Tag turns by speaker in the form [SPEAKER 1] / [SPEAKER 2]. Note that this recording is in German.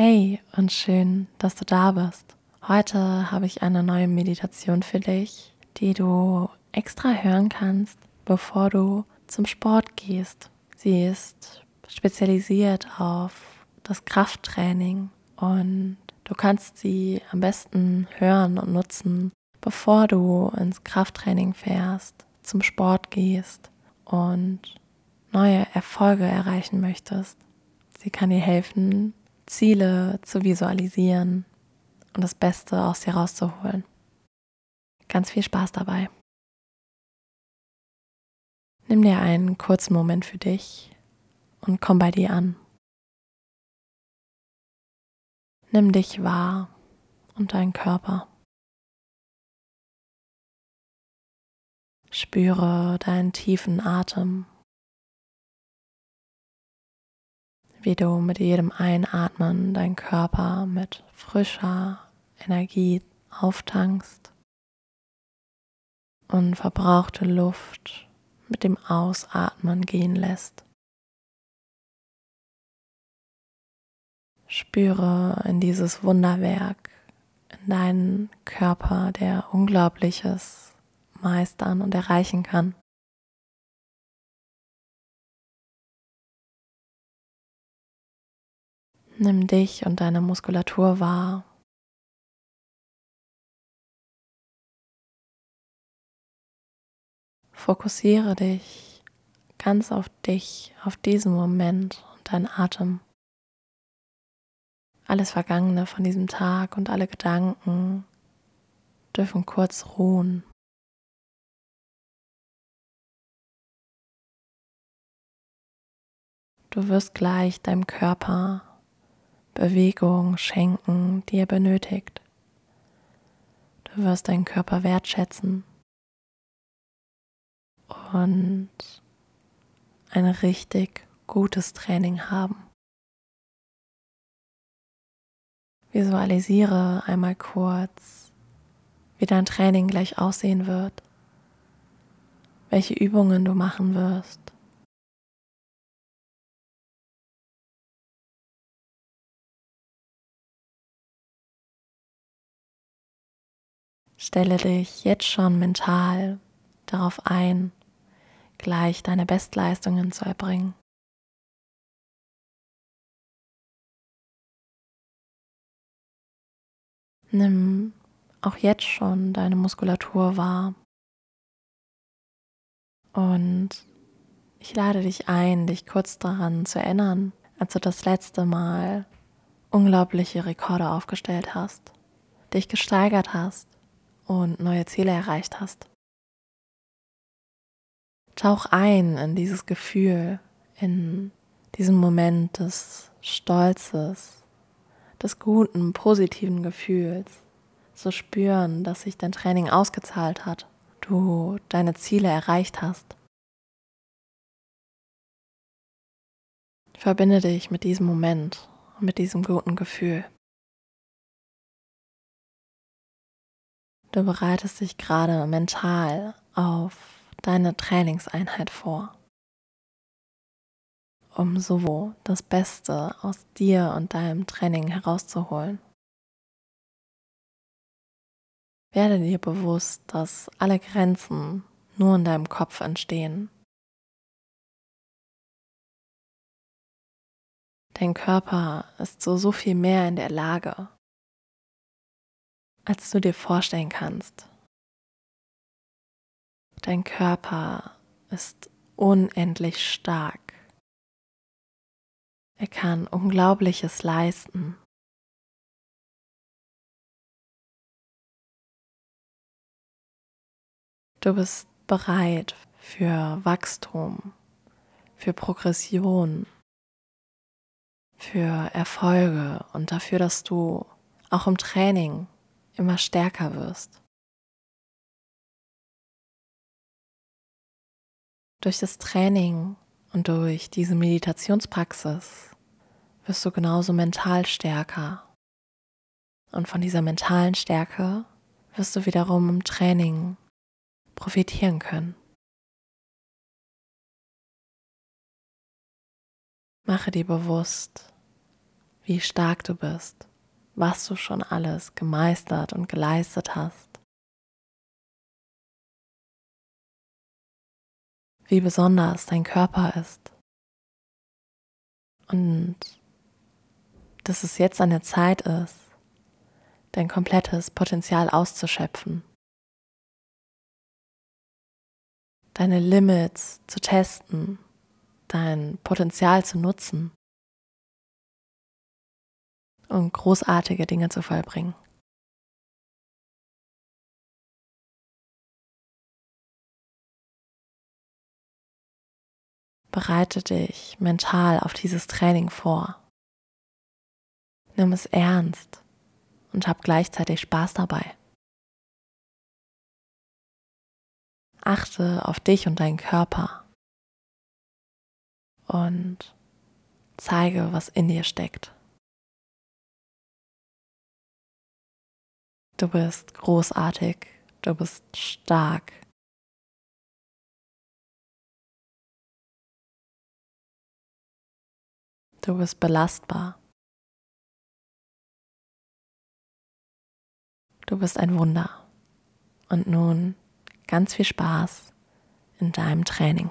[SPEAKER 1] Hey und schön, dass du da bist. Heute habe ich eine neue Meditation für dich, die du extra hören kannst, bevor du zum Sport gehst. Sie ist spezialisiert auf das Krafttraining und du kannst sie am besten hören und nutzen, bevor du ins Krafttraining fährst, zum Sport gehst und neue Erfolge erreichen möchtest. Sie kann dir helfen, Ziele zu visualisieren und das Beste aus dir rauszuholen. Ganz viel Spaß dabei. Nimm dir einen kurzen Moment für dich und komm bei dir an. Nimm dich wahr und deinen Körper. Spüre deinen tiefen Atem wie du mit jedem Einatmen deinen Körper mit frischer Energie auftankst und verbrauchte Luft mit dem Ausatmen gehen lässt. Spüre in dieses Wunderwerk, in deinen Körper, der Unglaubliches meistern und erreichen kann. Nimm dich und deine Muskulatur wahr. Fokussiere dich ganz auf dich, auf diesen Moment und deinen Atem. Alles Vergangene von diesem Tag und alle Gedanken dürfen kurz ruhen. Du wirst gleich deinem Körper Bewegung schenken, die er benötigt. Du wirst deinen Körper wertschätzen und ein richtig gutes Training haben. Visualisiere einmal kurz, wie dein Training gleich aussehen wird, welche Übungen du machen wirst. Stelle dich jetzt schon mental darauf ein, gleich deine Bestleistungen zu erbringen. Nimm auch jetzt schon deine Muskulatur wahr. Und ich lade dich ein, dich kurz daran zu erinnern, als du das letzte Mal unglaubliche Rekorde aufgestellt hast, dich gesteigert hast und neue Ziele erreicht hast. Tauch ein in dieses Gefühl, in diesen Moment des Stolzes, des guten, positiven Gefühls, zu spüren, dass sich dein Training ausgezahlt hat, du deine Ziele erreicht hast. Verbinde dich mit diesem Moment und mit diesem guten Gefühl. Du bereitest dich gerade mental auf deine Trainingseinheit vor, um so das Beste aus dir und deinem Training herauszuholen. Werde dir bewusst, dass alle Grenzen nur in deinem Kopf entstehen. Dein Körper ist so so viel mehr in der Lage, als du dir vorstellen kannst. Dein Körper ist unendlich stark. Er kann Unglaubliches leisten. Du bist bereit für Wachstum, für Progression, für Erfolge und dafür, dass du auch im Training immer stärker wirst. Durch das Training und durch diese Meditationspraxis wirst du genauso mental stärker. Und von dieser mentalen Stärke wirst du wiederum im Training profitieren können. Mache dir bewusst, wie stark du bist, was du schon alles gemeistert und geleistet hast. Wie besonders dein Körper ist. Und dass es jetzt an der Zeit ist, dein komplettes Potenzial auszuschöpfen. Deine Limits zu testen, dein Potenzial zu nutzen und großartige Dinge zu vollbringen. Bereite dich mental auf dieses Training vor. Nimm es ernst und hab gleichzeitig Spaß dabei. Achte auf dich und deinen Körper und zeige, was in dir steckt. Du bist großartig, du bist stark. Du bist belastbar. Du bist ein Wunder. Und nun ganz viel Spaß in deinem Training.